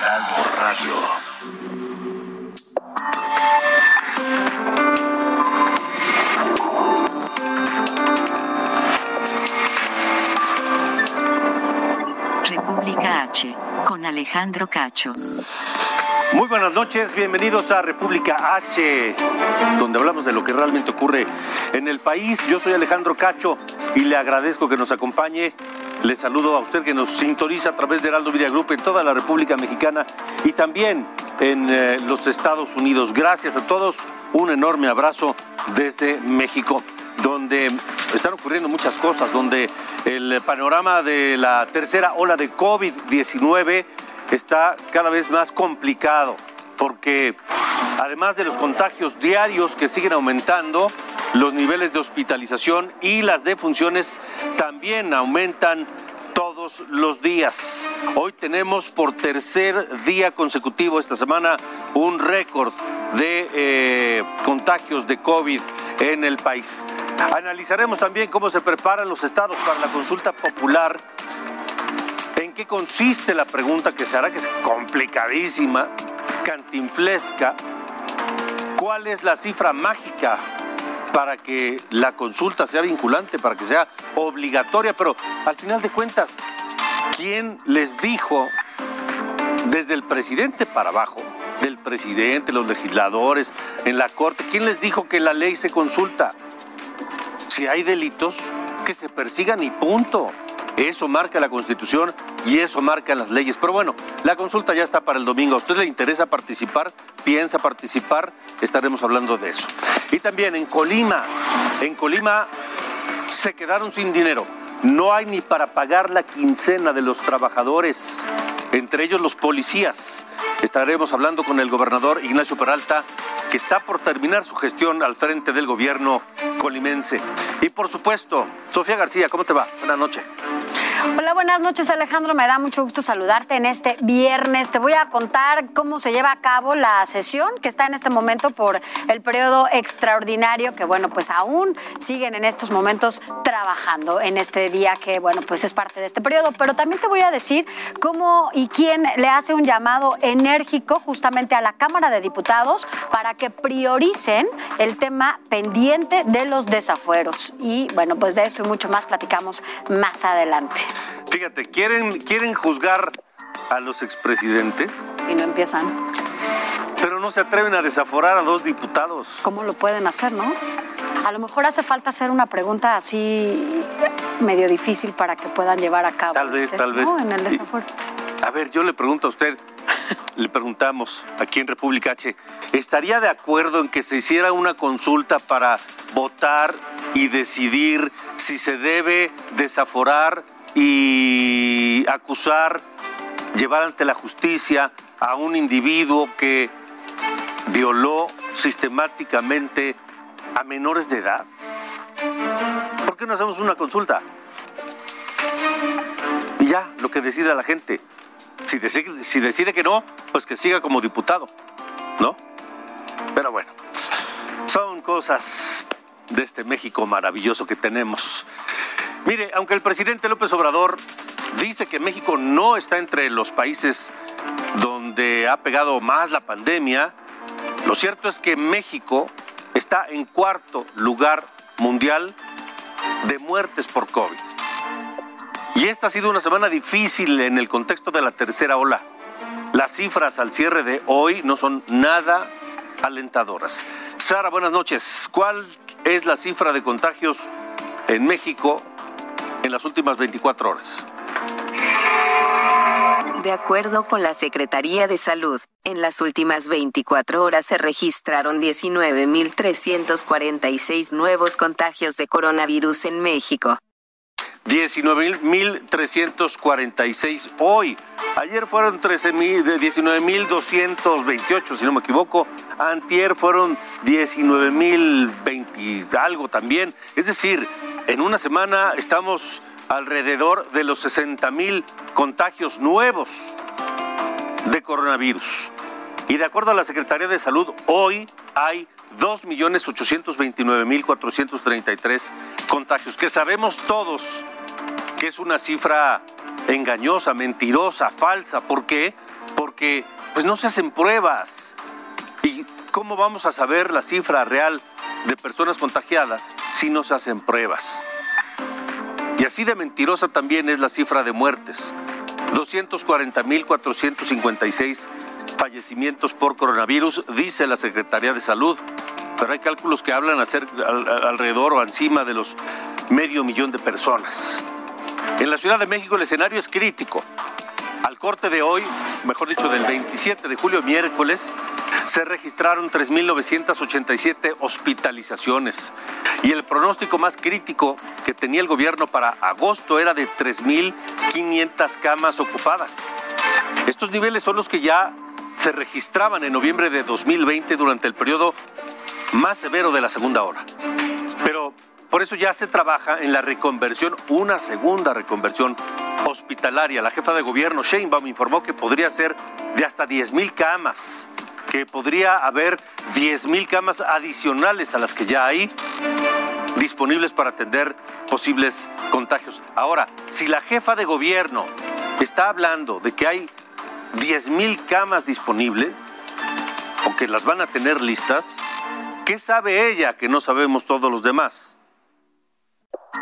Heraldo Radio. República H, con Alejandro Cacho. Muy buenas noches, bienvenidos a República H, donde hablamos de lo que realmente ocurre en el país. Yo soy Alejandro Cacho y le agradezco que nos acompañe. Le saludo a usted que nos sintoniza a través de Heraldo Media Group en toda la República Mexicana y también en eh, los Estados Unidos. Gracias a todos, un enorme abrazo desde México donde están ocurriendo muchas cosas, donde el panorama de la tercera ola de COVID-19 está cada vez más complicado, porque además de los contagios diarios que siguen aumentando, los niveles de hospitalización y las defunciones también aumentan todos los días. Hoy tenemos por tercer día consecutivo esta semana un récord de eh, contagios de COVID en el país. Analizaremos también cómo se preparan los estados para la consulta popular ¿En qué consiste la pregunta que se hará, que es complicadísima, cantinflesca? ¿Cuál es la cifra mágica para que la consulta sea vinculante, para que sea obligatoria? Pero al final de cuentas, ¿quién les dijo desde el presidente para abajo, del presidente, los legisladores, en la corte, quién les dijo que la ley se consulta? Si hay delitos, que se persigan y punto. Eso marca la Constitución y eso marca las leyes. Pero bueno, la consulta ya está para el domingo. ¿A usted le interesa participar? ¿Piensa participar? Estaremos hablando de eso. Y también en Colima, en Colima se quedaron sin dinero. No hay ni para pagar la quincena de los trabajadores, entre ellos los policías. Estaremos hablando con el gobernador Ignacio Peralta, que está por terminar su gestión al frente del gobierno colimense. Y por supuesto, Sofía García, ¿cómo te va? Buenas noches. Hola, buenas noches Alejandro, me da mucho gusto saludarte en este viernes. Te voy a contar cómo se lleva a cabo la sesión que está en este momento por el periodo extraordinario que bueno, pues aún siguen en estos momentos trabajando en este día que bueno, pues es parte de este periodo, pero también te voy a decir cómo y quién le hace un llamado enérgico justamente a la Cámara de Diputados para que prioricen el tema pendiente de los desafueros. Y bueno, pues de esto y mucho más platicamos más adelante. Fíjate, ¿quieren, quieren juzgar a los expresidentes, Y no empiezan. pero no se atreven a desaforar a dos diputados. ¿Cómo lo pueden hacer, no? A lo mejor hace falta hacer una pregunta así medio difícil para que puedan llevar a cabo. Tal vez, este, tal vez. ¿no? En el Y- desafuero. A ver, yo le pregunto a usted, le preguntamos aquí en República H, ¿estaría de acuerdo en que se hiciera una consulta para votar y decidir si se debe desaforar y acusar, llevar ante la justicia a un individuo que violó sistemáticamente a menores de edad? ¿Por qué no hacemos una consulta? Y ya, lo que decida la gente. Si decide, si decide que no, pues que siga como diputado, ¿no? Pero bueno, son cosas de este México maravilloso que tenemos. Mire, aunque el presidente López Obrador dice que México no está entre los países donde ha pegado más la pandemia, lo cierto es que México está en cuarto lugar mundial de muertes por COVID. Y esta ha sido una semana difícil en el contexto de la tercera ola. Las cifras al cierre de hoy no son nada alentadoras. Sara, buenas noches. ¿Cuál es la cifra de contagios en México en las últimas 24 horas? De acuerdo con la Secretaría de Salud, en las últimas 24 horas se registraron 19.346 nuevos contagios de coronavirus en México. 19.346 hoy. Ayer fueron 19.228, si no me equivoco. Antier fueron 19.020 algo también. Es decir, en una semana estamos alrededor de los 60.000 contagios nuevos de coronavirus. Y de acuerdo a la Secretaría de Salud, hoy hay 2.829.433 contagios, que sabemos todos que es una cifra engañosa, mentirosa, falsa. ¿Por qué? Porque pues no se hacen pruebas. ¿Y cómo vamos a saber la cifra real de personas contagiadas si no se hacen pruebas? Y así de mentirosa también es la cifra de muertes. 240.456 fallecimientos por coronavirus, dice la Secretaría de Salud. Pero hay cálculos que hablan alrededor o encima de los medio millón de personas. En la Ciudad de México el escenario es crítico. Al corte de hoy, mejor dicho del 27 de julio, miércoles, se registraron 3.987 hospitalizaciones y el pronóstico más crítico que tenía el gobierno para agosto era de 3.500 camas ocupadas. Estos niveles son los que ya se registraban en noviembre de 2020 durante el periodo más severo de la segunda hora. Pero por eso ya se trabaja en la reconversión, una segunda reconversión hospitalaria. La jefa de gobierno, Sheinbaum, informó que podría ser de hasta 10 mil camas, que podría haber 10 mil camas adicionales a las que ya hay disponibles para atender posibles contagios. Ahora, si la jefa de gobierno está hablando de que hay 10 mil camas disponibles, o que las van a tener listas, ¿qué sabe ella que no sabemos todos los demás?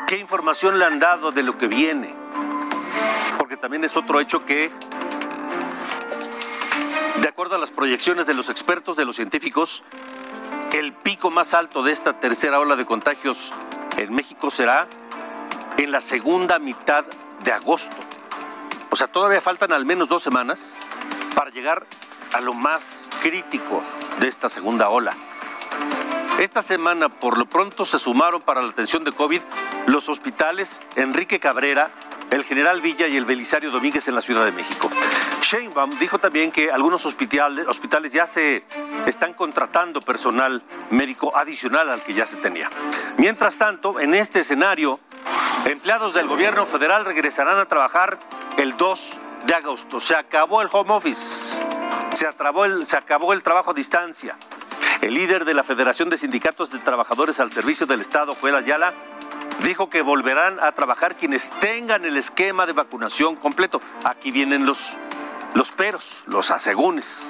¿Qué información le han dado de lo que viene? Porque también es otro hecho que, de acuerdo a las proyecciones de los expertos, de los científicos, el pico más alto de esta tercera ola de contagios en México será en la segunda mitad de agosto. O sea, todavía faltan al menos dos semanas para llegar a lo más crítico de esta segunda ola. Esta semana, por lo pronto, se sumaron para la atención de COVID los hospitales Enrique Cabrera, el General Villa y el Belisario Domínguez en la Ciudad de México. Sheinbaum dijo también que algunos hospitales, ya se están contratando personal médico adicional al que ya se tenía. Mientras tanto, en este escenario, empleados del gobierno federal regresarán a trabajar el 2 de agosto. Se acabó el home office, se acabó el trabajo a distancia. El líder de la Federación de Sindicatos de Trabajadores al Servicio del Estado, Joel Ayala, dijo que volverán a trabajar quienes tengan el esquema de vacunación completo. Aquí vienen los, los peros, los asegúnes.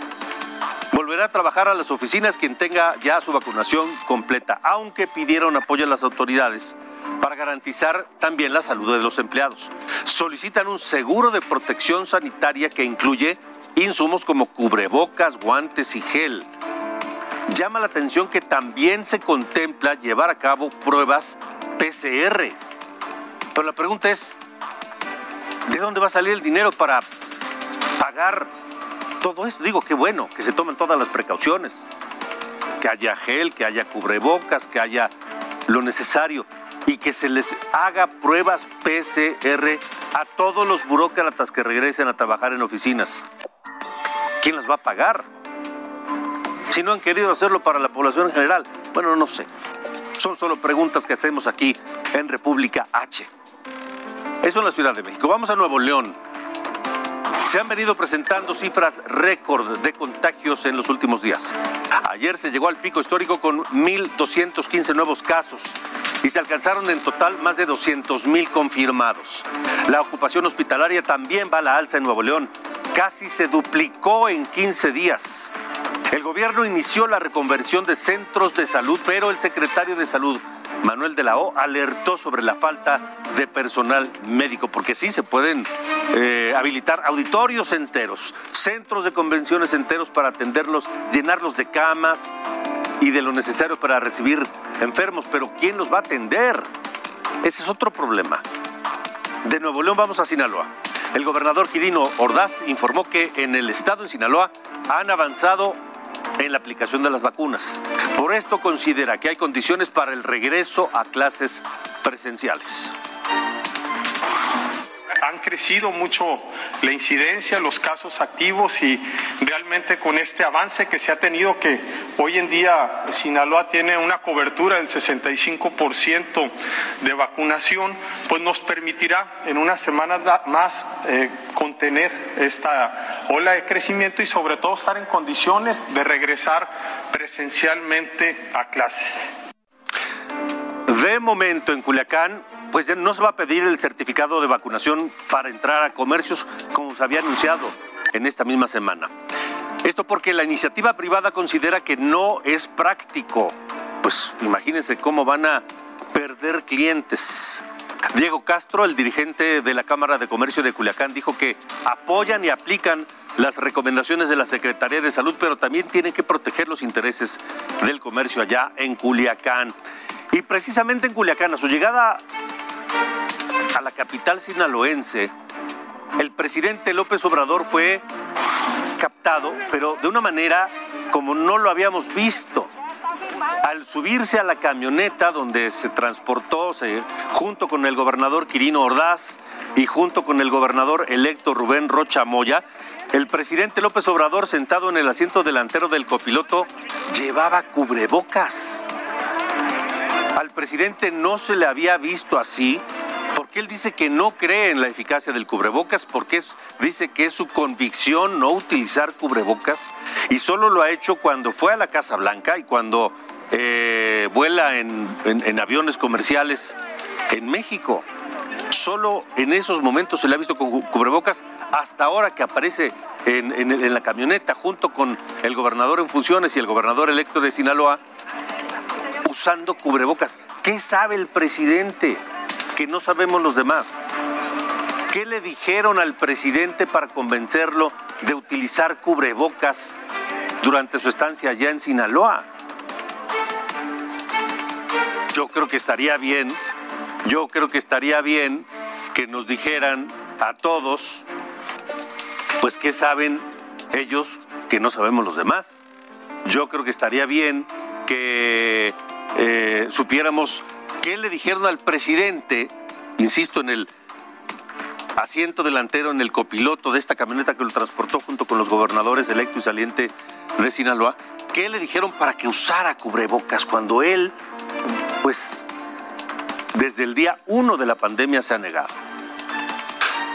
Volverá a trabajar a las oficinas quien tenga ya su vacunación completa, aunque pidieron apoyo a las autoridades para garantizar también la salud de los empleados. Solicitan un seguro de protección sanitaria que incluye insumos como cubrebocas, guantes y gel llama la atención que también se contempla llevar a cabo pruebas PCR. Pero la pregunta es, ¿de dónde va a salir el dinero para pagar todo esto? Digo, qué bueno que se tomen todas las precauciones, que haya gel, que haya cubrebocas, que haya lo necesario y que se les haga pruebas PCR a todos los burócratas que regresen a trabajar en oficinas. ¿Quién las va a pagar? Si no han querido hacerlo para la población en general? Bueno, no sé. Son solo preguntas que hacemos aquí en República H. Eso en la Ciudad de México. Vamos a Nuevo León. Se han venido presentando cifras récord de contagios en los últimos días. Ayer se llegó al pico histórico con 1.215 nuevos casos y se alcanzaron en total más de 200.000 confirmados. La ocupación hospitalaria también va a la alza en Nuevo León. Casi se duplicó en 15 días. El gobierno inició la reconversión de centros de salud, pero el secretario de salud, Manuel de la O, alertó sobre la falta de personal médico, porque sí se pueden eh, habilitar auditorios enteros, centros de convenciones enteros para atenderlos, llenarlos de camas y de lo necesario para recibir enfermos, pero ¿quién los va a atender? Ese es otro problema. De Nuevo León vamos a Sinaloa. El gobernador Quirino Ordaz informó que en el estado de Sinaloa han avanzado en la aplicación de las vacunas. Por esto considera que hay condiciones para el regreso a clases presenciales. Han crecido mucho la incidencia, los casos activos y realmente con este avance que se ha tenido que hoy en día Sinaloa tiene una cobertura del 65% de vacunación, pues nos permitirá en unas semanas más eh, contener esta ola de crecimiento y sobre todo estar en condiciones de regresar presencialmente a clases. De momento en Culiacán, pues ya no se va a pedir el certificado de vacunación para entrar a comercios como se había anunciado en esta misma semana. Esto porque la iniciativa privada considera que no es práctico. Pues imagínense cómo van a perder clientes. Diego Castro, el dirigente de la Cámara de Comercio de Culiacán, dijo que apoyan y aplican las recomendaciones de la Secretaría de Salud, pero también tienen que proteger los intereses del comercio allá en Culiacán. Y precisamente en Culiacán, a su llegada la capital sinaloense, el presidente López Obrador fue captado, pero de una manera como no lo habíamos visto. Al subirse a la camioneta donde se transportó junto con el gobernador Quirino Ordaz y junto con el gobernador electo Rubén Rocha Moya, el presidente López Obrador sentado en el asiento delantero del copiloto llevaba cubrebocas. Al presidente no se le había visto así porque él dice que no cree en la eficacia del cubrebocas, porque dice que es su convicción no utilizar cubrebocas y solo lo ha hecho cuando fue a la Casa Blanca y cuando eh, vuela en, aviones comerciales en México. Solo en esos momentos se le ha visto con cubrebocas hasta ahora que aparece en, en la camioneta junto con el gobernador en funciones y el gobernador electo de Sinaloa usando cubrebocas. ¿Qué sabe el presidente? Que no sabemos los demás. ¿Qué le dijeron al presidente para convencerlo de utilizar cubrebocas durante su estancia allá en Sinaloa? Yo creo que estaría bien, yo creo que estaría bien que nos dijeran a todos, pues qué saben ellos que no sabemos los demás. Yo creo que estaría bien que eh, supiéramos ¿Qué le dijeron al presidente, insisto, en el asiento delantero, en el copiloto de esta camioneta que lo transportó junto con los gobernadores electo y saliente de Sinaloa? ¿Qué le dijeron para que usara cubrebocas cuando él, pues, desde el día uno de la pandemia se ha negado?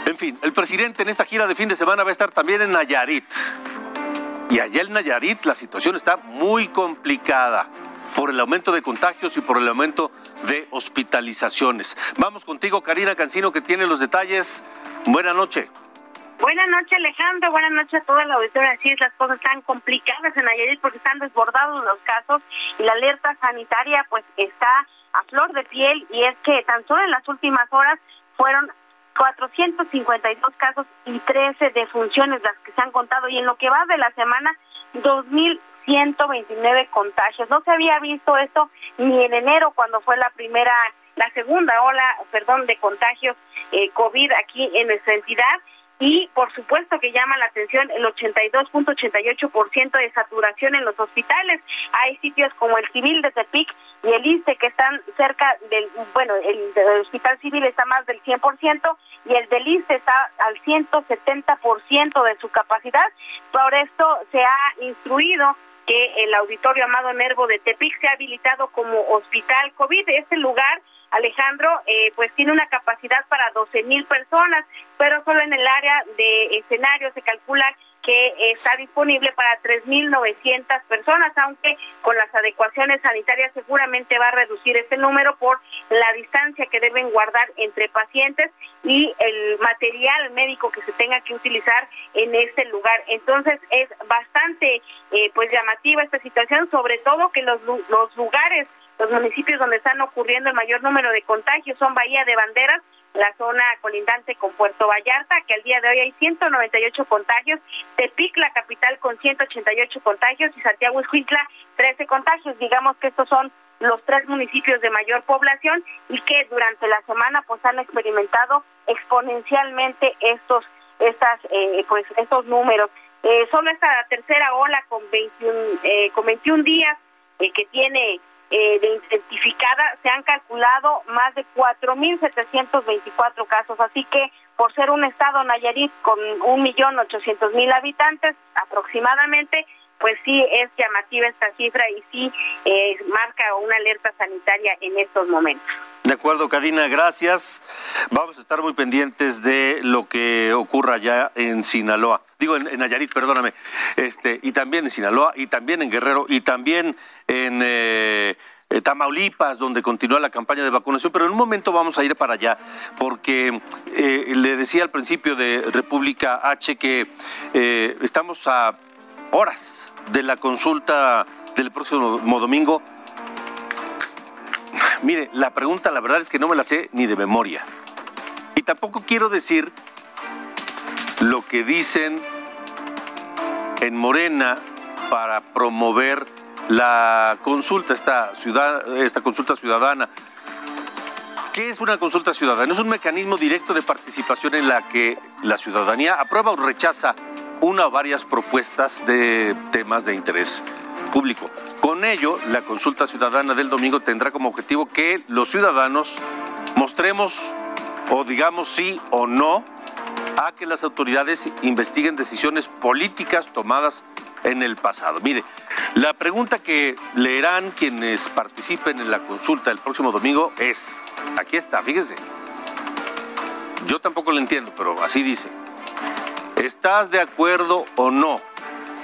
En fin, el presidente en esta gira de fin de semana va a estar también en Nayarit. Y allá en Nayarit la situación está muy complicada por el aumento de contagios y por el aumento de hospitalizaciones. Vamos contigo, Karina Cancino, que tiene los detalles. Buenas noches. Buenas noches, Alejandro. Buenas noches a toda la auditoría. Así es, las cosas están complicadas en Nayarit porque están desbordados los casos y la alerta sanitaria pues está a flor de piel y es que tan solo en las últimas horas fueron 452 casos y 13 defunciones las que se han contado y en lo que va de la semana 2000 129 contagios. No se había visto esto ni en enero cuando fue la primera, la segunda ola, perdón, de contagios eh, COVID aquí en nuestra entidad. Y por supuesto que llama la atención el 82.88% de saturación en los hospitales. Hay sitios como el Civil de Tepic y el ISTE que están cerca del, bueno, el, Hospital Civil está más del 100% y el del ISTE está al 170% de su capacidad. Por esto se ha instruido que el Auditorio Amado Nervo de Tepic se ha habilitado como hospital COVID. Este lugar, Alejandro, eh, pues tiene una capacidad para 12 mil personas, pero solo en el área de escenario se calcula que está disponible para 3.900 personas, aunque con las adecuaciones sanitarias seguramente va a reducir este número por la distancia que deben guardar entre pacientes y el material médico que se tenga que utilizar en este lugar. Entonces es bastante eh, pues llamativa esta situación, sobre todo que los, los lugares, los municipios donde están ocurriendo el mayor número de contagios son Bahía de Banderas, la zona colindante con Puerto Vallarta, que al día de hoy hay 198 contagios, Tepic, la capital, con 188 contagios, y Santiago Escuintla, 13 contagios. Digamos que estos son los tres municipios de mayor población y que durante la semana pues han experimentado exponencialmente estos estas eh, pues estos números. Eh, solo esta tercera ola con 21 eh, con 21 días eh, que tiene eh, de identificada se han calculado más de 4.724 casos, así que por ser un estado Nayarit con un millón ochocientos mil habitantes aproximadamente, pues sí es llamativa esta cifra y sí eh, marca una alerta sanitaria en estos momentos. De acuerdo, Karina, gracias. Vamos a estar muy pendientes de lo que ocurra ya en Sinaloa. Digo, en, Nayarit, perdóname. Este, y también en Sinaloa, y también en Guerrero, y también en eh, eh, Tamaulipas, donde continúa la campaña de vacunación. Pero en un momento vamos a ir para allá, porque eh, le decía al principio de República H que estamos a horas de la consulta del próximo domingo Mire, la pregunta la verdad es que no me la sé ni de memoria. Y tampoco quiero decir lo que dicen en Morena para promover la consulta, esta, consulta ciudadana. ¿Qué es una consulta ciudadana? Es un mecanismo directo de participación en la que la ciudadanía aprueba o rechaza una o varias propuestas de temas de interés público. Con ello, la consulta ciudadana del domingo tendrá como objetivo que los ciudadanos mostremos o digamos sí o no a que las autoridades investiguen decisiones políticas tomadas en el pasado. Mire, la pregunta que leerán quienes participen en la consulta el próximo domingo es, aquí está, fíjese, yo tampoco lo entiendo, pero así dice, ¿estás de acuerdo o no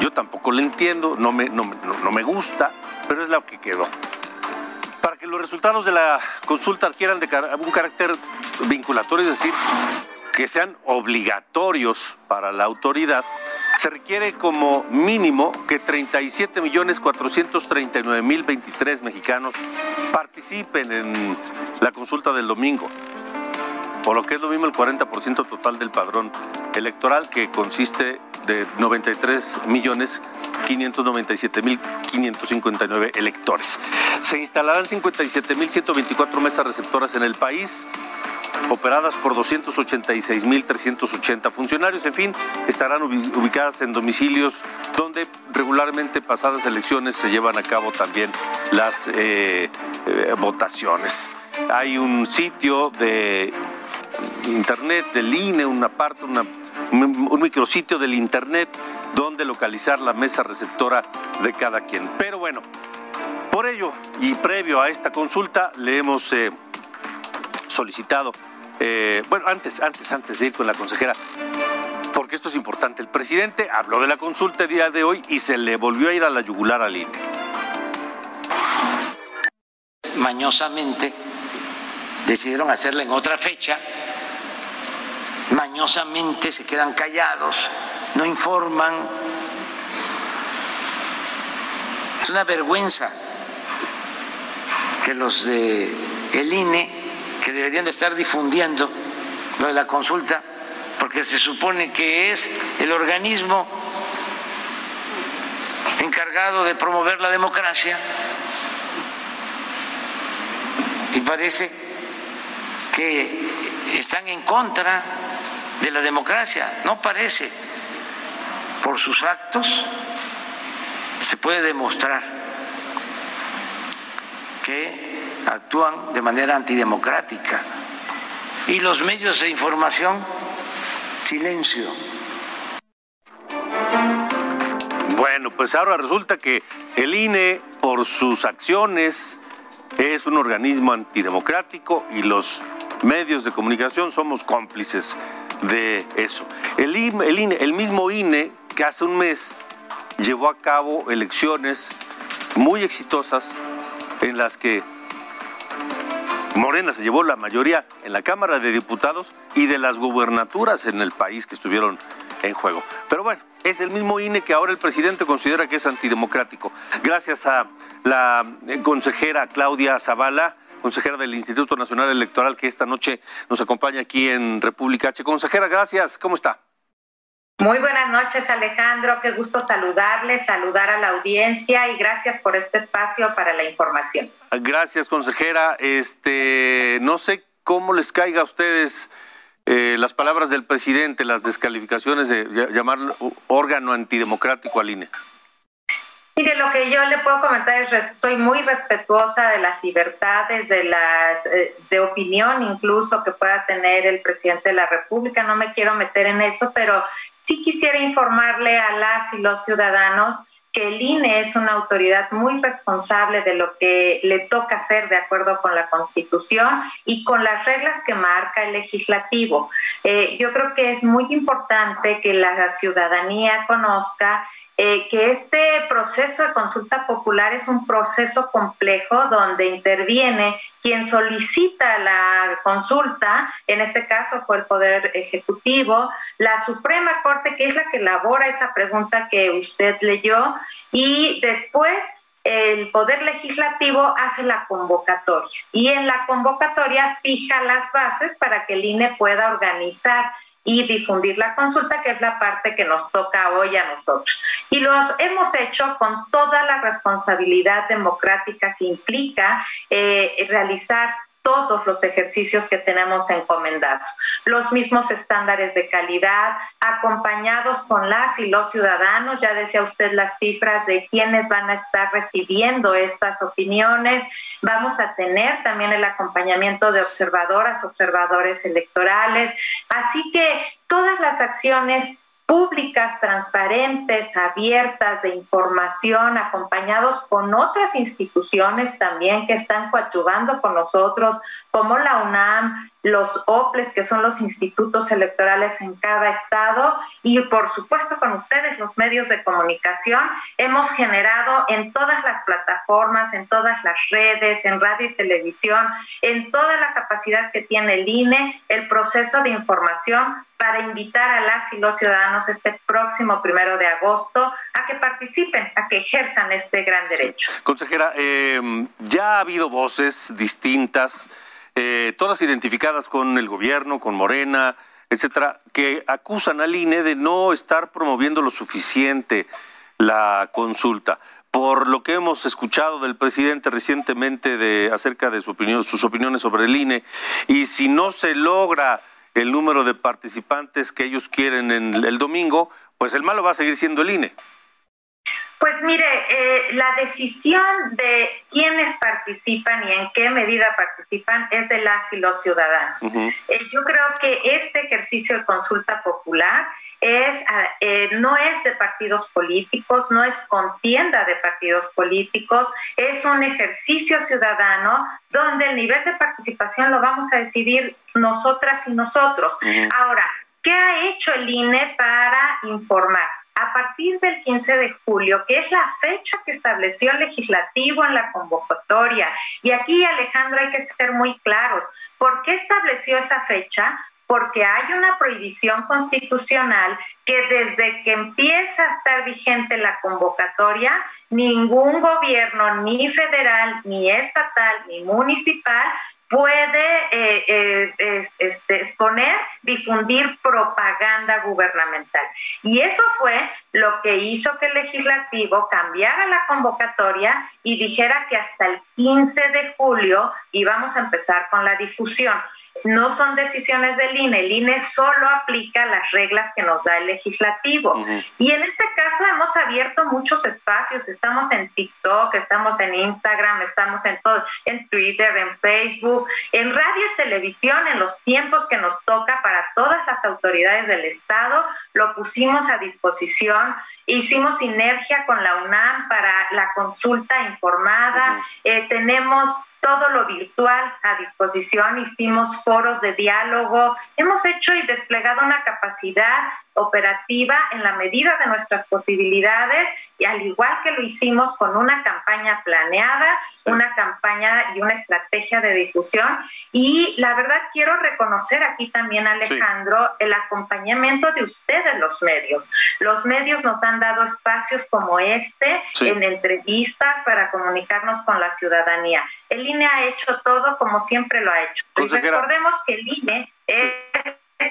Yo tampoco lo entiendo, no me, no, me gusta, pero es lo que quedó. Para que los resultados de la consulta adquieran de un carácter vinculatorio, es decir, que sean obligatorios para la autoridad, se requiere como mínimo que 37 millones 439 mil 23 mexicanos participen en la consulta del domingo por lo que es lo mismo el 40% total del padrón electoral, que consiste de 93 millones 597 mil 559 electores. Se instalarán 57 mil 124 mesas receptoras en el país operadas por 286.380 funcionarios. En fin, estarán ubicadas en domicilios donde regularmente pasadas elecciones se llevan a cabo también las eh, eh, votaciones. Hay un sitio de internet del INE, una parte, un micrositio del internet donde localizar la mesa receptora de cada quien. Pero bueno, por ello y previo a esta consulta le hemos eh, solicitado, eh, bueno, antes, antes, antes de ir con la consejera, porque esto es importante, el presidente habló de la consulta el día de hoy y se le volvió a ir a la yugular al INE. Mañosamente decidieron hacerla en otra fecha mañosamente se quedan callados, no informan. Es una vergüenza que los de el INE, que deberían de estar difundiendo lo de la consulta, porque se supone que es el organismo encargado de promover la democracia, y parece que están en contra de la democracia. No parece. Por sus actos se puede demostrar que actúan de manera antidemocrática. Y los medios de información, silencio. Bueno, pues ahora resulta que el INE, por sus acciones, es un organismo antidemocrático y los medios de comunicación somos cómplices de eso. El, el mismo INE que hace un mes llevó a cabo elecciones muy exitosas en las que Morena se llevó la mayoría en la Cámara de Diputados y de las gubernaturas en el país que estuvieron en juego. Pero bueno, es el mismo INE que ahora el presidente considera que es antidemocrático. Gracias a la consejera Claudia Zavala consejera del Instituto Nacional Electoral, que esta noche nos acompaña aquí en República H. Consejera, gracias. ¿Cómo está? Muy buenas noches, Alejandro. Qué gusto saludarle, saludar a la audiencia y gracias por este espacio para la información. Gracias, consejera. Este, no sé cómo les caiga a ustedes eh, las palabras del presidente, las descalificaciones de llamar órgano antidemocrático al INE. Mire, lo que yo le puedo comentar es soy muy respetuosa de las libertades, de las eh, de opinión incluso que pueda tener el presidente de la República. No me quiero meter en eso, pero sí quisiera informarle a las y los ciudadanos que el INE es una autoridad muy responsable de lo que le toca hacer de acuerdo con la Constitución y con las reglas que marca el legislativo. Eh, yo creo que es muy importante que la ciudadanía conozca eh, que este proceso de consulta popular es un proceso complejo donde interviene quien solicita la consulta, en este caso fue el Poder Ejecutivo, la Suprema Corte, que es la que elabora esa pregunta que usted leyó, y después el Poder Legislativo hace la convocatoria. Y en la convocatoria fija las bases para que el INE pueda organizar y difundir la consulta, que es la parte que nos toca hoy a nosotros. Y lo hemos hecho con toda la responsabilidad democrática que implica eh, realizar todos los ejercicios que tenemos encomendados. Los mismos estándares de calidad, acompañados con las y los ciudadanos, ya decía usted las cifras de quienes van a estar recibiendo estas opiniones. Vamos a tener también el acompañamiento de observadoras, observadores electorales. Así que todas las acciones públicas, transparentes, abiertas, de información, acompañados con otras instituciones también que están coadyuvando con nosotros, como la UNAM, los OPLES, que son los institutos electorales en cada estado, y por supuesto con ustedes, los medios de comunicación, hemos generado en todas las plataformas, en todas las redes, en radio y televisión, en toda la capacidad que tiene el INE, el proceso de información para invitar a las y los ciudadanos este próximo primero de agosto a que participen, a que ejerzan este gran derecho. Consejera, eh, ya ha habido voces distintas eh, todas identificadas con el gobierno, con Morena, etcétera, que acusan al INE de no estar promoviendo lo suficiente la consulta. Por lo que hemos escuchado del presidente recientemente de, acerca de sus opiniones sobre el INE, y si no se logra el número de participantes que ellos quieren en el domingo, pues el malo va a seguir siendo el INE. Pues mire, eh, la decisión de quiénes participan y en qué medida participan es de las y los ciudadanos. Eh, yo creo que este ejercicio de consulta popular es, ah, eh, no es de partidos políticos, no es contienda de partidos políticos, es un ejercicio ciudadano donde el nivel de participación lo vamos a decidir nosotras y nosotros. Ahora, ¿qué ha hecho el INE para informar? A partir del 15 de julio, que es la fecha que estableció el legislativo en la convocatoria. Y aquí, Alejandro, hay que ser muy claros. ¿Por qué estableció esa fecha? Porque hay una prohibición constitucional que desde que empieza a estar vigente la convocatoria, ningún gobierno, ni federal, ni estatal, ni municipal, puede eh, eh, este, exponer, difundir propaganda gubernamental. Y eso fue lo que hizo que el legislativo cambiara la convocatoria y dijera que hasta el 15 de julio íbamos a empezar con la difusión no son decisiones del INE, el INE solo aplica las reglas que nos da el legislativo. Y en este caso hemos abierto muchos espacios, estamos en TikTok, estamos en Instagram, estamos en todo, en Twitter, en Facebook, en radio y televisión, en los tiempos que nos toca para todas las autoridades del Estado, lo pusimos a disposición, hicimos sinergia con la UNAM para la consulta informada, eh, tenemos todo lo virtual a disposición, hicimos foros de diálogo, hemos hecho y desplegado una capacidad operativa en la medida de nuestras posibilidades y al igual que lo hicimos con una campaña planeada, una campaña y una estrategia de difusión y la verdad quiero reconocer aquí también Alejandro el acompañamiento de ustedes los medios. Los medios nos han dado espacios como este en entrevistas para comunicarnos con la ciudadanía. El INE ha hecho todo como siempre lo ha hecho. Recordemos que el INE es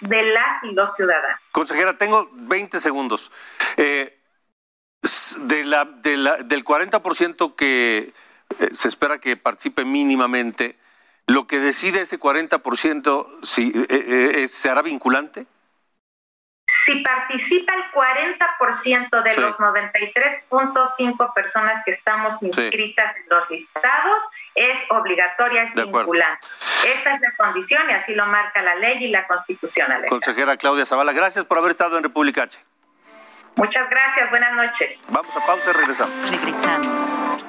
de las y los ciudadanos. Consejera, tengo 20 segundos. Eh, de la, de la, del 40% que eh, se espera que participe mínimamente, ¿lo que decide ese 40% si, eh, se hará vinculante? Si participa el 40% de los 93.5 personas que estamos inscritas en los listados, es obligatoria, es vinculante. Esta es la condición y así lo marca la ley y la constitución. Consejera Claudia Zavala, gracias por haber estado en República H. Muchas gracias, buenas noches. Vamos a pausa y regresamos. Regresamos.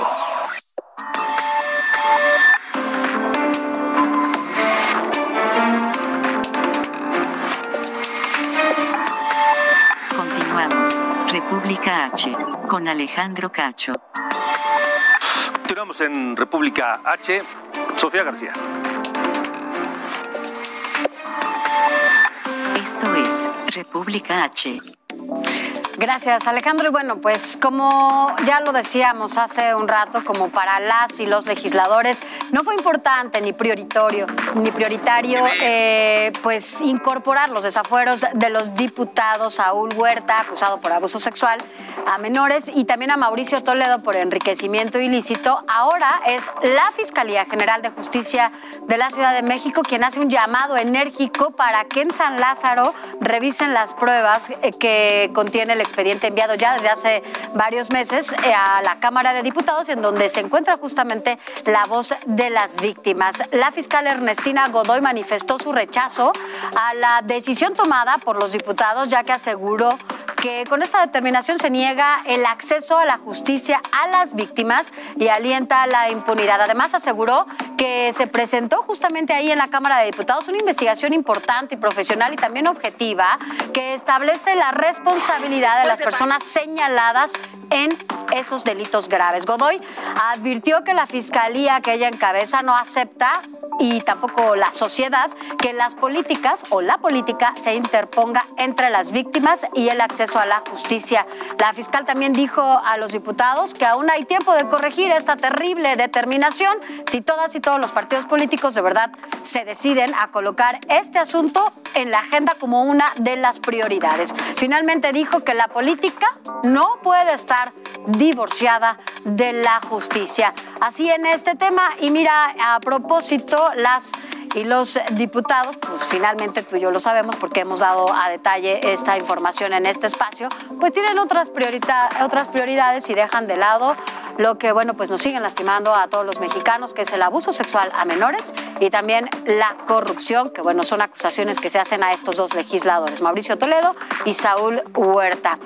H, con Alejandro Cacho. Continuamos en República H. Sofía García. Esto es República H. Gracias, Alejandro. Y bueno, pues como ya lo decíamos hace un rato, como para las y los legisladores, no fue importante ni prioritario, ni prioritario eh, pues incorporar los desafueros de los diputados Saúl Huerta, acusado por abuso sexual a menores, y también a Mauricio Toledo por enriquecimiento ilícito. Ahora es la Fiscalía General de Justicia de la Ciudad de México quien hace un llamado enérgico para que en San Lázaro revisen las pruebas eh, que contiene el expediente enviado ya desde hace varios meses eh, a la Cámara de Diputados, en donde se encuentra justamente la voz de las víctimas. La fiscal Ernestina Godoy manifestó su rechazo a la decisión tomada por los diputados, ya que aseguró que con esta determinación se niega el acceso a la justicia a las víctimas y alienta la impunidad. Además, aseguró que se presentó justamente ahí en la Cámara de Diputados una investigación importante y profesional y también objetiva que establece la responsabilidad de las personas señaladas en esos delitos graves. Godoy advirtió que la fiscalía que ella encabeza no acepta y tampoco la sociedad que las políticas o la política se interponga entre las víctimas y el acceso a la justicia. La fiscal también dijo a los diputados que aún hay tiempo de corregir esta terrible determinación si todas y todos los partidos políticos de verdad se deciden a colocar este asunto en la agenda como una de las prioridades. Finalmente dijo que la política no puede estar divorciada de la justicia. Así en este tema, y mira, a propósito, las y los diputados, pues finalmente tú y yo lo sabemos porque hemos dado a detalle esta información en este espacio, pues tienen otras, otras prioridades y dejan de lado lo que, bueno, pues nos siguen lastimando a todos los mexicanos, que es el abuso sexual a menores y también la corrupción, que, bueno, son acusaciones que se hacen a estos dos legisladores, Mauricio Toledo y Saúl Huerta.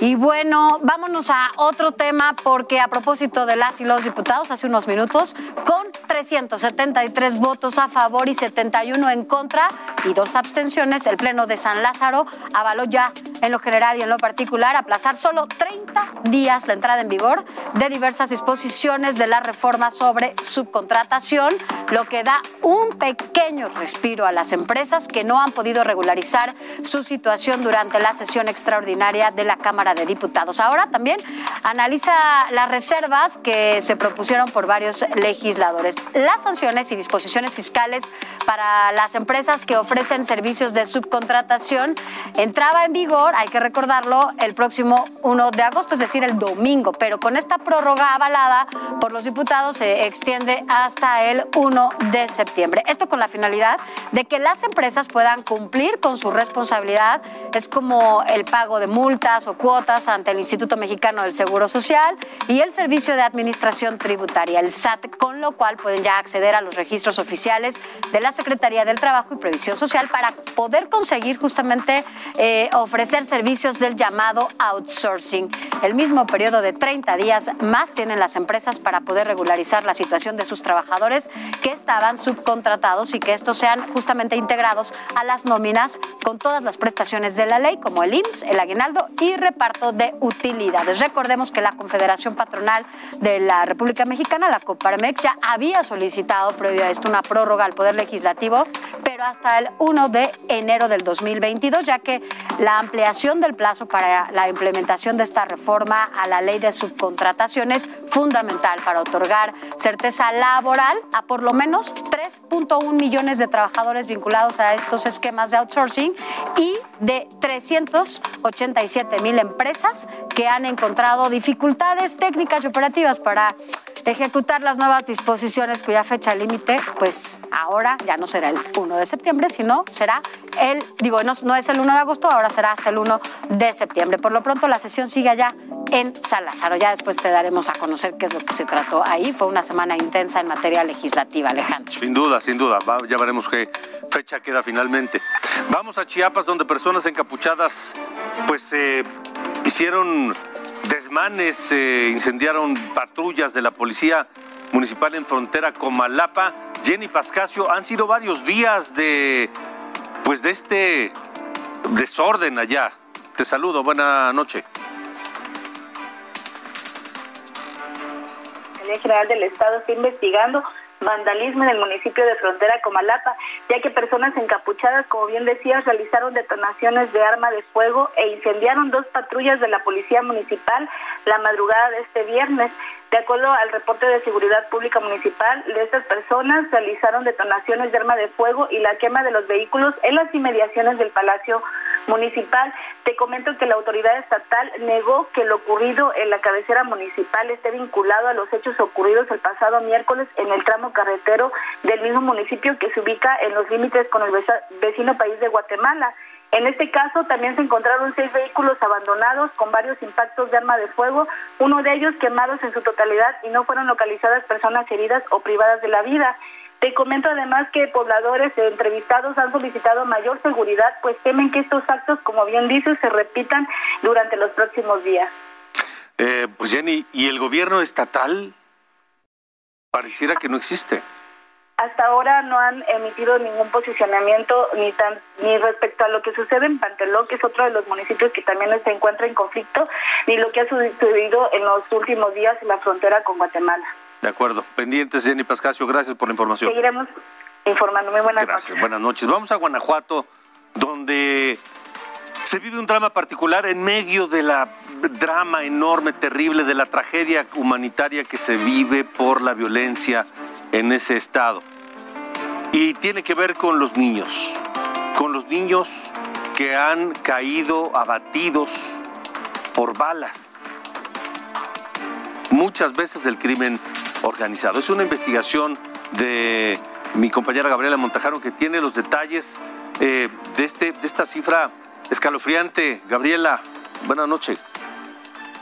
Y bueno, vámonos a otro tema, porque a propósito de las y los diputados, hace unos minutos, con 373 votos a favor y 71 en contra y dos abstenciones, el Pleno de San Lázaro avaló ya en lo general y en lo particular aplazar solo 30 días la entrada en vigor de diversas disposiciones de la reforma sobre subcontratación, lo que da un pequeño respiro a las empresas que no han podido regularizar su situación durante la sesión extraordinaria de la Cámara de Diputados. Ahora también analiza las reservas que se propusieron por varios legisladores. Las sanciones y disposiciones fiscales para las empresas que ofrecen servicios de subcontratación entraba en vigor, hay que recordarlo, el próximo 1 de agosto, es decir, el domingo, pero con esta prórroga avalada por los diputados se extiende hasta el 1 de septiembre. Esto con la finalidad de que las empresas puedan cumplir con su responsabilidad, es como el pago de multas o cuotas ante el Instituto Mexicano del Seguro Social y el Servicio de Administración Tributaria, el SAT, con lo cual pueden ya acceder a los registros oficiales de las Secretaría del Trabajo y Previsión Social para poder conseguir justamente eh, ofrecer servicios del llamado outsourcing. El mismo periodo de 30 días más tienen las empresas para poder regularizar la situación de sus trabajadores que estaban subcontratados y que estos sean justamente integrados a las nóminas con todas las prestaciones de la ley, como el IMSS, el aguinaldo y reparto de utilidades. Recordemos que la Confederación Patronal de la República Mexicana, la Coparmex, ya había solicitado previo a esto una prórroga al Poder Legislativo, pero hasta el 1 de enero del 2022, ya que la ampliación del plazo para la implementación de esta reforma a la ley de subcontratación es fundamental para otorgar certeza laboral a por lo menos 3.1 millones de trabajadores vinculados a estos esquemas de outsourcing y de 387 mil empresas que han encontrado dificultades técnicas y operativas para ejecutar las nuevas disposiciones cuya fecha límite, pues ahora ya no será el 1 de septiembre, sino será el, digo, no, no es el 1 de agosto, ahora será hasta el 1 de septiembre. Por lo pronto la sesión sigue allá en Salazar. Ya después te daremos a conocer qué es lo que se trató ahí. Fue una semana intensa en materia legislativa, Alejandro. Sin duda, sin duda. ya veremos qué fecha queda finalmente. Vamos a Chiapas, donde personas encapuchadas, pues, eh, hicieron desmanes, eh, incendiaron patrullas de la policía municipal en frontera con Malapa. Jenny Pascasio, han sido varios días de, pues, de este desorden allá. Te saludo, buena noche. General del Estado está investigando vandalismo en el municipio de Frontera Comalapa, ya que personas encapuchadas, como bien decías, realizaron detonaciones de arma de fuego e incendiaron dos patrullas de la Policía Municipal la madrugada de este viernes. De acuerdo al reporte de Seguridad Pública Municipal, de estas personas realizaron detonaciones de arma de fuego y la quema de los vehículos en las inmediaciones del Palacio Municipal. Te comento que la autoridad estatal negó que lo ocurrido en la cabecera municipal esté vinculado a los hechos ocurridos el pasado miércoles en el tramo carretero del mismo municipio que se ubica en los límites con el vecino país de Guatemala. En este caso también se encontraron seis vehículos abandonados con varios impactos de arma de fuego, uno de ellos quemados en su totalidad y no fueron localizadas personas heridas o privadas de la vida. Te comento además que pobladores entrevistados han solicitado mayor seguridad, pues temen que estos actos, como bien dices, se repitan durante los próximos días. Eh, pues Jenny, ¿y el gobierno estatal? Pareciera que no existe hasta ahora no han emitido ningún posicionamiento ni tan ni respecto a lo que sucede en Panteló, que es otro de los municipios que también se encuentra en conflicto, ni lo que ha sucedido en los últimos días en la frontera con Guatemala. De acuerdo. Pendientes, Jenny Pascasio, gracias por la información. Seguiremos informando. Muy buenas gracias, Buenas noches. Vamos a Guanajuato, donde se vive un drama particular en medio de la drama enorme, terrible, de la tragedia humanitaria que se vive por la violencia en ese estado. Y tiene que ver con los niños, con los niños que han caído abatidos por balas, muchas veces del crimen organizado. Es una investigación de mi compañera Gabriela Montajaro que tiene los detalles eh, de, este, de esta cifra escalofriante. Gabriela, buenas noches.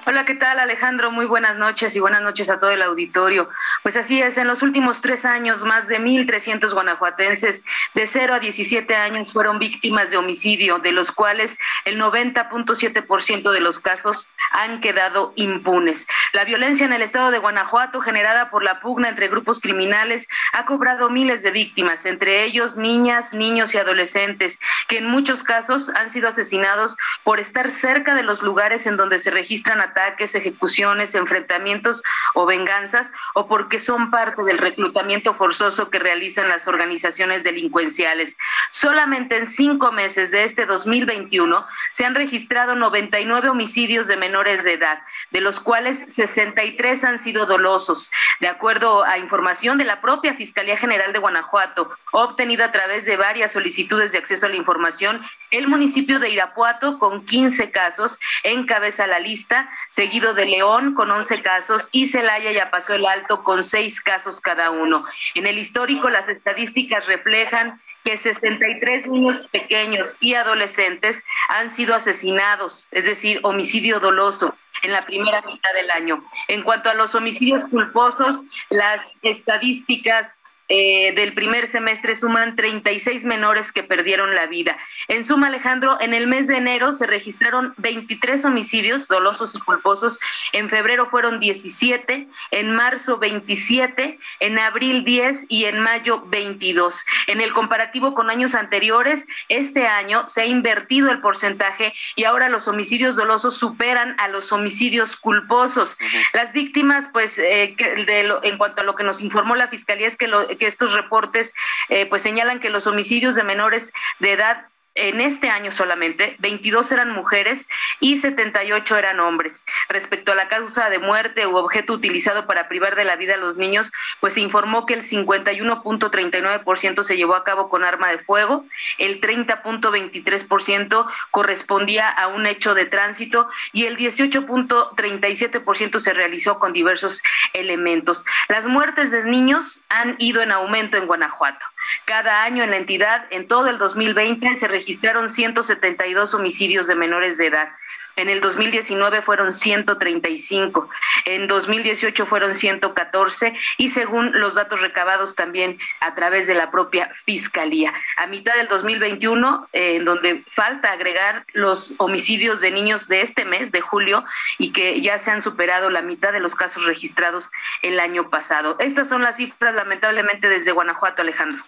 Hola, ¿qué tal Alejandro? Muy buenas noches y buenas noches a todo el auditorio. Pues así es, en los últimos tres años, más de 1.300 guanajuatenses de 0 a 17 años fueron víctimas de homicidio, de los cuales el 90.7% de los casos han quedado impunes. La violencia en el estado de Guanajuato, generada por la pugna entre grupos criminales, ha cobrado miles de víctimas, entre ellos niñas, niños y adolescentes, que en muchos casos han sido asesinados por estar cerca de los lugares en donde se registran ataques ataques, ejecuciones, enfrentamientos o venganzas, o porque son parte del reclutamiento forzoso que realizan las organizaciones delincuenciales. Solamente en cinco meses de este 2021 se han registrado 99 homicidios de menores de edad, de los cuales 63 han sido dolosos. De acuerdo a información de la propia Fiscalía General de Guanajuato, obtenida a través de varias solicitudes de acceso a la información, el municipio de Irapuato, con 15 casos, encabeza la lista, seguido de León con 11 casos y Celaya ya pasó el alto con 6 casos cada uno. En el histórico las estadísticas reflejan que 63 niños pequeños y adolescentes han sido asesinados, es decir, homicidio doloso en la primera mitad del año. En cuanto a los homicidios culposos, las estadísticas eh, del primer semestre suman 36 menores que perdieron la vida. En suma, Alejandro, en el mes de enero se registraron 23 homicidios dolosos y culposos, en febrero fueron 17, en marzo 27, en abril 10 y en mayo 22. En el comparativo con años anteriores, este año se ha invertido el porcentaje y ahora los homicidios dolosos superan a los homicidios culposos. Las víctimas, pues, eh, en cuanto a lo que nos informó la Fiscalía, es que, que estos reportes, eh, pues, señalan que los homicidios de menores de edad en este año solamente, 22 eran mujeres y 78 eran hombres. Respecto a la causa de muerte u objeto utilizado para privar de la vida a los niños, pues se informó que el 51.39% se llevó a cabo con arma de fuego, el 30.23% correspondía a un hecho de tránsito y el 18.37% se realizó con diversos elementos. Las muertes de niños han ido en aumento en Guanajuato. Cada año en la entidad, en todo el 2020, se registraron 172 homicidios de menores de edad. En el 2019 fueron 135, en 2018 fueron 114 y según los datos recabados también a través de la propia Fiscalía. A mitad del 2021, en donde falta agregar los homicidios de niños de este mes, de julio, y que ya se han superado la mitad de los casos registrados el año pasado. Estas son las cifras, lamentablemente, desde Guanajuato, Alejandro.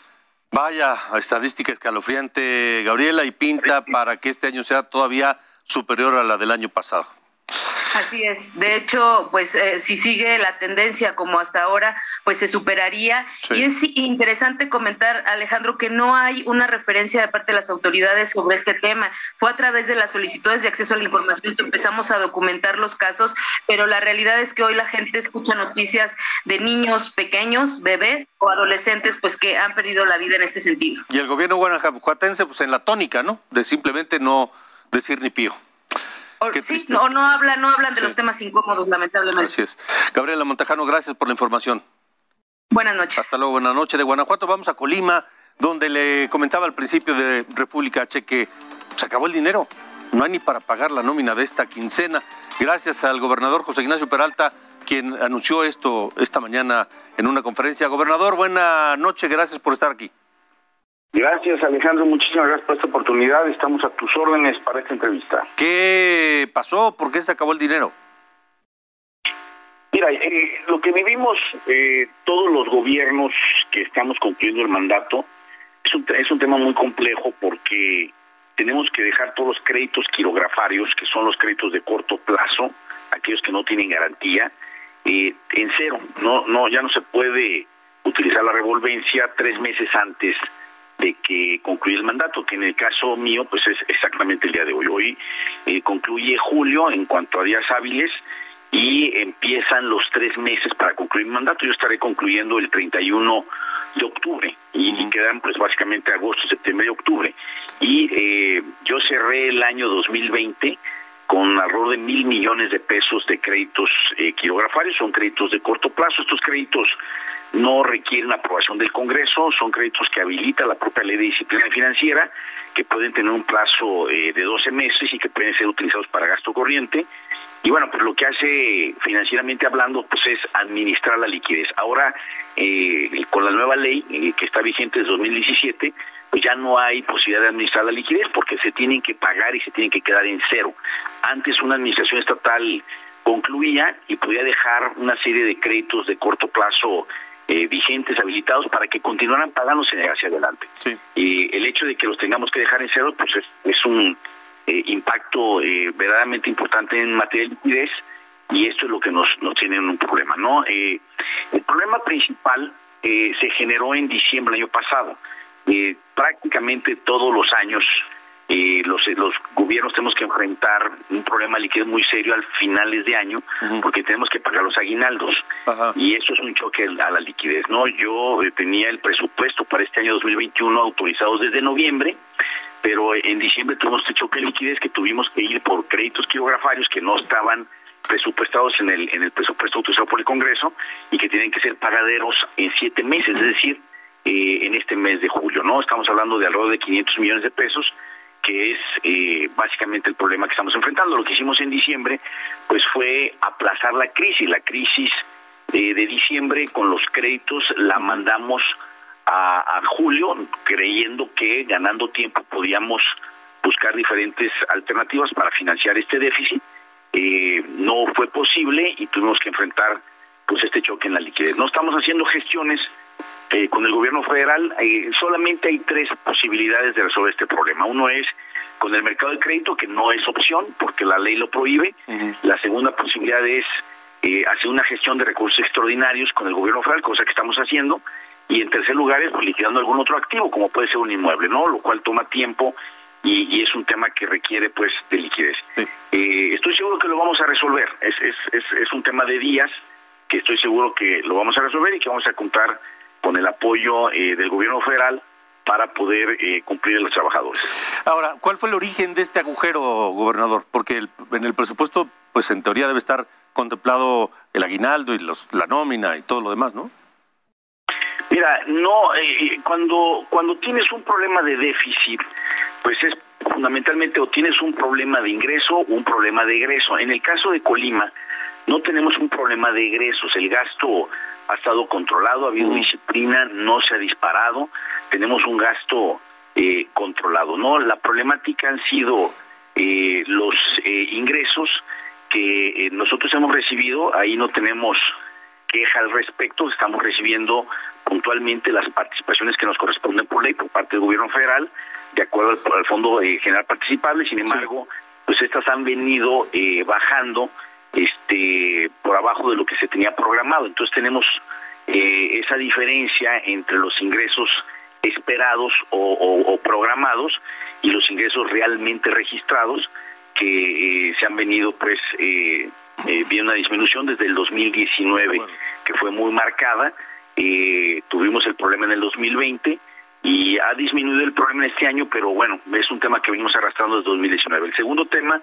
Vaya estadística escalofriante, Gabriela, y pinta para que este año sea todavía superior a la del año pasado. Así es. De hecho, pues eh, si sigue la tendencia como hasta ahora, pues se superaría. Y es interesante comentar, Alejandro, que no hay una referencia de parte de las autoridades sobre este tema. Fue a través de las solicitudes de acceso a la información que empezamos a documentar los casos, pero la realidad es que hoy la gente escucha noticias de niños pequeños, bebés o adolescentes, pues que han perdido la vida en este sentido. Y el gobierno guanajuatense, pues en la tónica, ¿no? De simplemente no decir ni pío. Sí, no, no hablan, no hablan de los temas incómodos, lamentablemente. Así es. Gabriela Montajano, gracias por la información. Buenas noches. Hasta luego, buenas noches de Guanajuato. Vamos a Colima, donde le comentaba al principio de República H que se acabó el dinero. No hay ni para pagar la nómina de esta quincena. Gracias al gobernador José Ignacio Peralta, quien anunció esto esta mañana en una conferencia. Gobernador, buena noche, gracias por estar aquí. Gracias, Alejandro. Muchísimas gracias por esta oportunidad. Estamos a tus órdenes para esta entrevista. ¿Qué pasó? ¿Por qué se acabó el dinero? Mira, eh, lo que vivimos eh, todos los gobiernos que estamos cumpliendo el mandato es un, es un tema muy complejo porque tenemos que dejar todos los créditos quirografarios, que son los créditos de corto plazo, aquellos que no tienen garantía, eh, en cero. No, no, ya no se puede utilizar la revolvencia tres meses antes de que concluye el mandato, que en el caso mío pues es exactamente el día de hoy. Hoy eh, concluye julio en cuanto a días hábiles y empiezan los tres meses para concluir el mandato. Yo estaré concluyendo el 31 de octubre y, quedan pues básicamente agosto, septiembre y octubre. Y eh, yo cerré el año 2020 con alrededor de mil millones de pesos de créditos eh, quirografarios, son créditos de corto plazo. Estos créditos no requieren aprobación del Congreso, son créditos que habilita la propia ley de disciplina financiera, que pueden tener un plazo eh, de 12 meses y que pueden ser utilizados para gasto corriente. Y bueno, pues lo que hace financieramente hablando, pues es administrar la liquidez. Ahora, eh, con la nueva ley eh, que está vigente desde 2017, pues ya no hay posibilidad de administrar la liquidez porque se tienen que pagar y se tienen que quedar en cero. Antes una administración estatal concluía y podía dejar una serie de créditos de corto plazo eh, vigentes, habilitados, para que continuaran pagándose hacia adelante. Y el hecho de que los tengamos que dejar en cero, pues es, un eh, impacto eh, verdaderamente importante en materia de liquidez y esto es lo que nos, nos tiene en un problema. ¿no? el problema principal se generó en diciembre del año pasado. Prácticamente todos los años eh, los, los gobiernos tenemos que enfrentar un problema líquido muy serio al finales de año porque tenemos que pagar los aguinaldos. Y eso es un choque a la liquidez no yo eh, tenía el presupuesto para este año 2021 autorizado desde noviembre pero en diciembre tuvimos este choque de liquidez que tuvimos que ir por créditos quirografarios que no estaban presupuestados en el en el presupuesto autorizado por el Congreso y que tienen que ser pagaderos en siete meses es decir eh, en este mes de julio no estamos hablando de alrededor de 500 millones de pesos que es eh, básicamente el problema que estamos enfrentando. Lo que hicimos en diciembre, pues fue aplazar la crisis. La crisis de diciembre con los créditos la mandamos a, julio, creyendo que ganando tiempo podíamos buscar diferentes alternativas para financiar este déficit. Eh, no fue posible y tuvimos que enfrentar pues este choque en la liquidez. No estamos haciendo gestiones eh, con el gobierno federal. Eh, solamente hay tres posibilidades de resolver este problema. Uno es con el mercado de crédito, que no es opción porque la ley lo prohíbe. La segunda posibilidad es eh, hacer una gestión de recursos extraordinarios con el gobierno federal, cosa que estamos haciendo. Y en tercer lugar es pues, liquidando algún otro activo, como puede ser un inmueble, ¿no? Lo cual toma tiempo y, es un tema que requiere pues de liquidez. Eh, estoy seguro que lo vamos a resolver. Es, es, es, es un tema de días que estoy seguro que lo vamos a resolver y que vamos a contar con el apoyo eh, del gobierno federal para poder eh, cumplir a los trabajadores. Ahora, ¿cuál fue el origen de este agujero, gobernador? Porque en el presupuesto, pues en teoría debe estar contemplado el aguinaldo y los, la nómina y todo lo demás, ¿no? Mira, no, eh, cuando, cuando tienes un problema de déficit, pues es fundamentalmente o tienes un problema de ingreso o un problema de egreso. En el caso de Colima, no tenemos un problema de egresos, el gasto ha estado controlado, ha habido disciplina, no se ha disparado, tenemos un gasto eh, controlado. No, la problemática han sido eh, los eh, ingresos que nosotros hemos recibido, ahí no tenemos queja al respecto, estamos recibiendo puntualmente las participaciones que nos corresponden por ley por parte del gobierno federal, de acuerdo al, Fondo General Participable, sin embargo, pues estas han venido bajando este por abajo de lo que se tenía programado. Entonces tenemos eh, esa diferencia entre los ingresos esperados o, programados y los ingresos realmente registrados que eh, se han venido pues eh, eh, viendo una disminución desde el 2019 que fue muy marcada tuvimos el problema en el 2020 y ha disminuido el problema este año, pero bueno, es un tema que venimos arrastrando desde 2019. El segundo tema,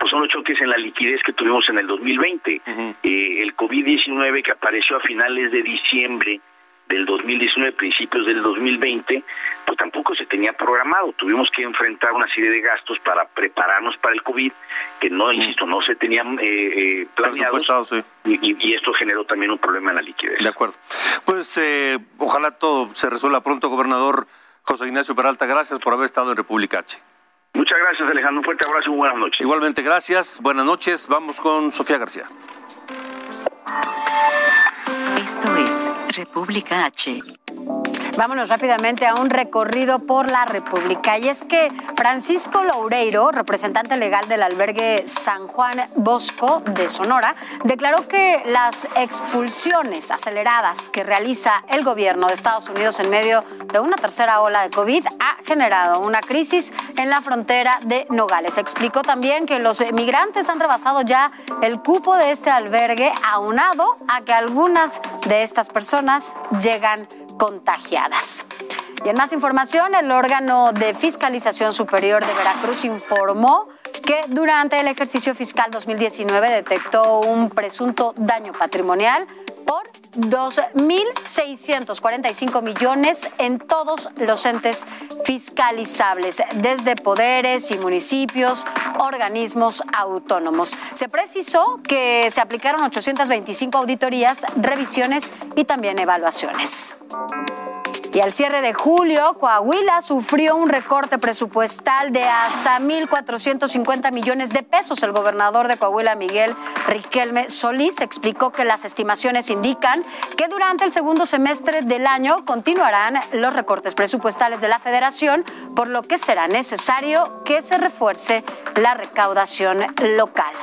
pues son los choques en la liquidez que tuvimos en el 2020. Eh, el COVID-19 que apareció a finales de diciembre del 2019, principios del 2020, pues tampoco se tenía programado. Tuvimos que enfrentar una serie de gastos para prepararnos para el COVID, que no, insisto, no se tenían eh, eh planeados. Y, y, esto generó también un problema en la liquidez. De acuerdo. Pues eh, ojalá todo se resuelva pronto, gobernador José Ignacio Peralta. Gracias por haber estado en República H. Muchas gracias, Alejandro. Un fuerte abrazo y buenas noches. Igualmente, gracias. Buenas noches. Vamos con Sofía García. República H. Vámonos rápidamente a un recorrido por la República. Y es que Francisco Loureiro, representante legal del albergue San Juan Bosco de Sonora, declaró que las expulsiones aceleradas que realiza el gobierno de Estados Unidos en medio de una tercera ola de COVID ha generado una crisis en la frontera de Nogales. Explicó también que los migrantes han rebasado ya el cupo de este albergue, aunado a que algunas de estas personas llegan contagiadas. Y en más información, el órgano de fiscalización superior de Veracruz informó que durante el ejercicio fiscal 2019 detectó un presunto daño patrimonial por 2.645 millones en todos los entes fiscalizables, desde poderes y municipios, organismos autónomos. Se precisó que se aplicaron 825 auditorías, revisiones y también evaluaciones. Y al cierre de julio, Coahuila sufrió un recorte presupuestal de hasta 1.450 millones de pesos. El gobernador de Coahuila, Miguel Riquelme Solís, explicó que las estimaciones indican que durante el segundo semestre del año continuarán los recortes presupuestales de la federación, por lo que será necesario que se refuerce la recaudación local.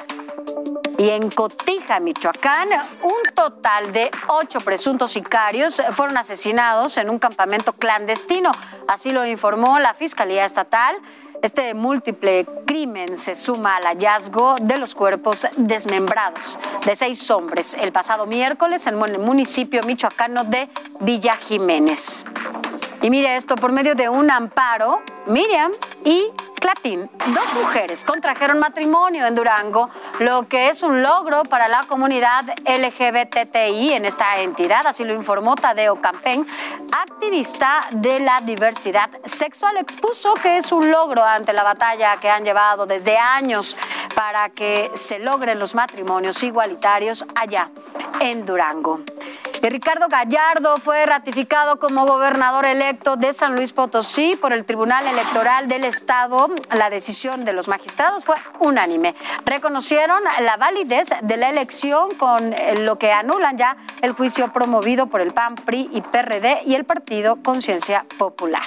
Y en Cotija, Michoacán, un total de ocho presuntos sicarios fueron asesinados en un campamento clandestino. Así lo informó la Fiscalía Estatal. Este múltiple crimen se suma al hallazgo de los cuerpos desmembrados de seis hombres el pasado miércoles en el municipio michoacano de Villa Jiménez. Y mire esto, por medio de un amparo, Miriam y Clatín, dos mujeres contrajeron matrimonio en Durango, lo que es un logro para la comunidad LGBTI en esta entidad, así lo informó Tadeo Campén, activista de la diversidad sexual. Expuso que es un logro ante la batalla que han llevado desde años para que se logren los matrimonios igualitarios allá en Durango. Ricardo Gallardo fue ratificado como gobernador electo de San Luis Potosí por el Tribunal Electoral del Estado. La decisión de los magistrados fue unánime. Reconocieron la validez de la elección con lo que anulan ya el juicio promovido por el PAN, PRI y PRD y el partido Conciencia Popular.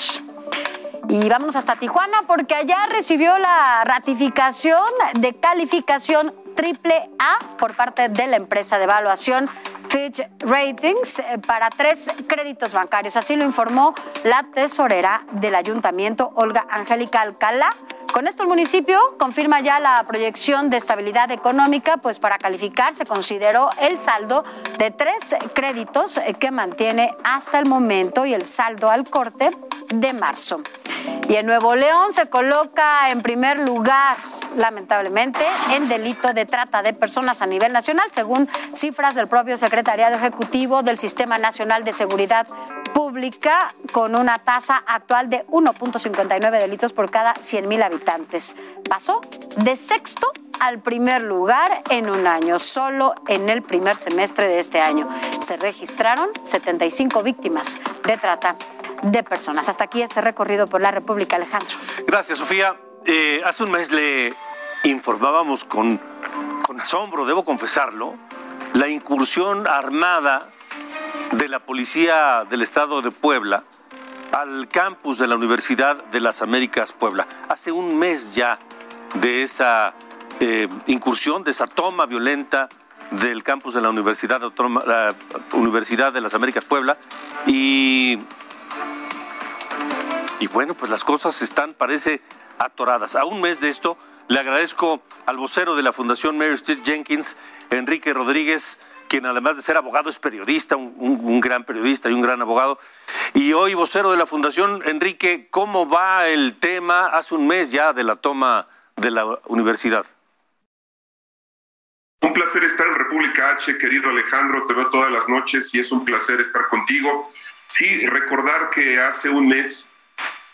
Y vámonos hasta Tijuana porque allá recibió la ratificación de calificación triple A por parte de la empresa de evaluación Fitch Ratings eh, para tres créditos bancarios. Así lo informó la tesorera del ayuntamiento, Olga Angélica Alcalá. Con esto el municipio confirma ya la proyección de estabilidad económica, pues para calificar se consideró el saldo de tres créditos eh, que mantiene hasta el momento y el saldo al corte de marzo. Y en Nuevo León se coloca en primer lugar, lamentablemente, en delito de trata de personas a nivel nacional, según cifras del propio Secretariado Ejecutivo del Sistema Nacional de Seguridad Pública, con una tasa actual de 1.59 delitos por cada 100.000 habitantes. Pasó de sexto al primer lugar en un año, solo en el primer semestre de este año. Se registraron 75 víctimas de trata de personas. Hasta aquí este recorrido por la República, Alejandro. Gracias, Sofía. Eh, hace un mes le informábamos con, con asombro, debo confesarlo, la incursión armada de la Policía del Estado de Puebla al campus de la Universidad de las Américas Puebla. Hace un mes ya de esa eh, incursión, de esa toma violenta del campus de la Universidad, la Universidad de las Américas Puebla y y bueno, pues las cosas están, parece, atoradas. A un mes de esto, le agradezco al vocero de la Fundación Mary Street Jenkins, Enrique Rodríguez, quien además de ser abogado es periodista, un, gran periodista y un gran abogado. Y hoy vocero de la Fundación, Enrique, ¿cómo va el tema hace un mes ya de la toma de la universidad? Un placer estar en República H, querido Alejandro, te veo todas las noches y es un placer estar contigo. Sí, recordar que hace un mes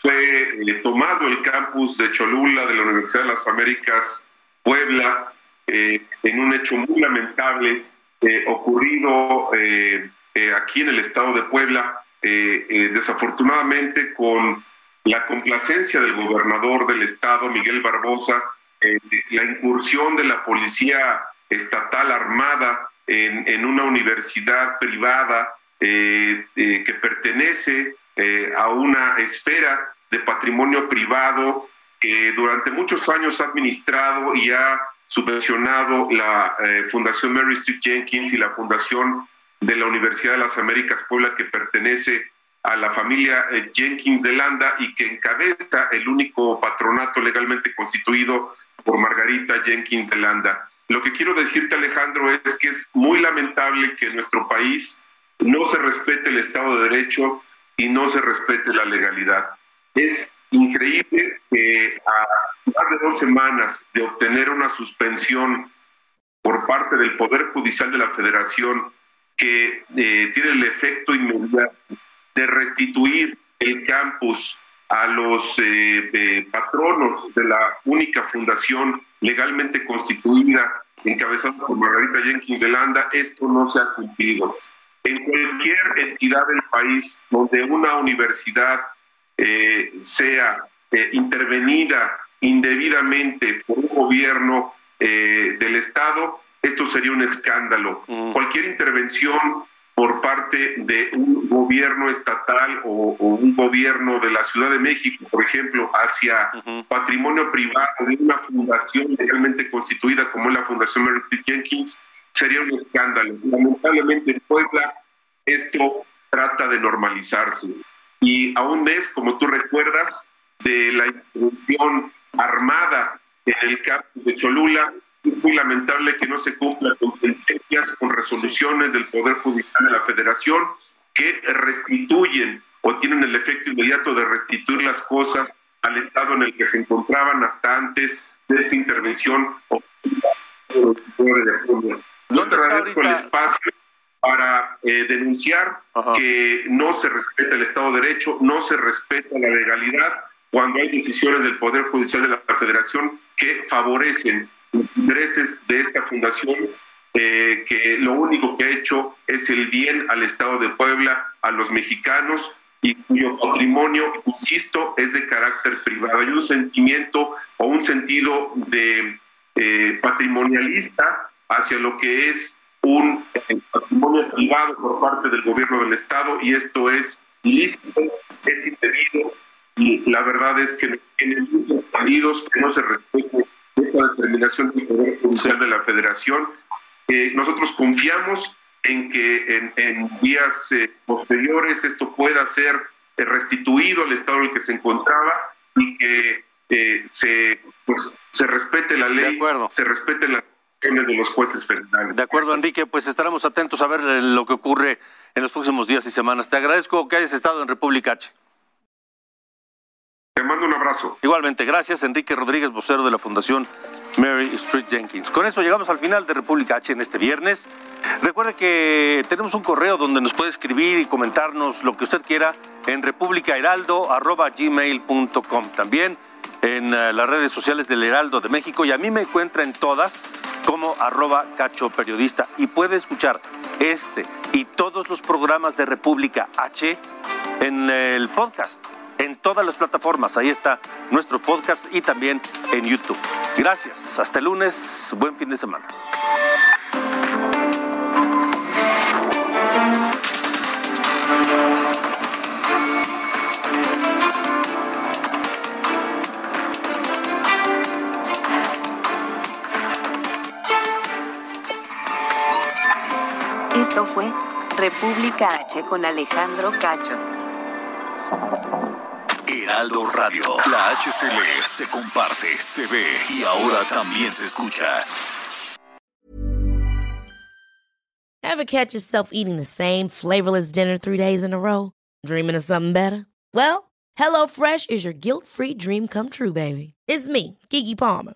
fue eh, tomado el campus de Cholula de la Universidad de las Américas Puebla eh, en un hecho muy lamentable eh, ocurrido aquí en el estado de Puebla, desafortunadamente con la complacencia del gobernador del estado, Miguel Barbosa, la incursión de la policía estatal armada en, en una universidad privada que pertenece a una esfera de patrimonio privado que durante muchos años ha administrado y ha subvencionado la eh, Fundación Mary Street Jenkins y la Fundación de la Universidad de las Américas Puebla que pertenece a la familia eh, Jenkins de Landa y que encabeza el único patronato legalmente constituido por Margarita Jenkins de Landa. Lo que quiero decirte, Alejandro, es que es muy lamentable que en nuestro país no se respete el Estado de Derecho y no se respete la legalidad. Es increíble que a más de dos semanas de obtener una suspensión por parte del Poder Judicial de la Federación que eh, tiene el efecto inmediato de restituir el campus a los eh, eh, patronos de la única fundación legalmente constituida, encabezada por Margarita Jenkins de Landa, esto no se ha cumplido. En cualquier entidad del país donde una universidad eh, sea eh, intervenida indebidamente por un gobierno eh, del Estado, esto sería un escándalo. Mm. Cualquier intervención por parte de un gobierno estatal o, un gobierno de la Ciudad de México, por ejemplo, hacia patrimonio privado de una fundación legalmente constituida como es la Fundación Mary Jenkins, sería un escándalo. Lamentablemente en Puebla esto trata de normalizarse y a un mes, como tú recuerdas, de la intervención armada en el campo de Cholula, es muy lamentable que no se cumpla con sentencias, con resoluciones del Poder Judicial de la Federación que restituyen o tienen el efecto inmediato de restituir las cosas al estado en el que se encontraban hasta antes de esta intervención. ¿Dónde está el espacio para eh, denunciar que no se respeta el Estado de Derecho, no se respeta la legalidad cuando hay decisiones del Poder Judicial de la Federación que favorecen los intereses de esta fundación eh, que lo único que ha hecho es el bien al Estado de Puebla, a los mexicanos y cuyo patrimonio, insisto, es de carácter privado. Hay un sentimiento o un sentido de eh, patrimonialista hacia lo que es un eh, patrimonio privado por parte del gobierno del Estado y esto es ilícito, es indebido y la verdad es que tienen muchos partidos que no se respete esta determinación del Poder Judicial de la Federación. Eh, nosotros confiamos en que en, días eh, posteriores esto pueda ser eh, restituido al estado en el que se encontraba y que se, pues, se respete la ley, se respeten las de los jueces federales. De acuerdo, Enrique, pues estaremos atentos a ver lo que ocurre en los próximos días y semanas. Te agradezco que hayas estado en República H. Te mando un abrazo. Igualmente, gracias Enrique Rodríguez, vocero de la Fundación Mary Street Jenkins. Con eso llegamos al final de República H en este viernes. Recuerde que tenemos un correo donde nos puede escribir y comentarnos lo que usted quiera en republicaheraldo.gmail.com. También en eh, las redes sociales del Heraldo de México y a mí me encuentra en todas como arroba cacho y puede escuchar este y todos los programas de República H en el podcast en todas las plataformas. Ahí está nuestro podcast y también en YouTube. Gracias. Hasta el lunes. Buen fin de semana. Esto fue República H con Alejandro Cacho. Heraldo Radio. La HCL se comparte, se ve y ahora también se escucha. Ever catch yourself eating the same flavorless dinner three days in a row? Dreaming of something better? Well, HelloFresh is your guilt-free dream come true, baby. It's me, Kiki Palmer.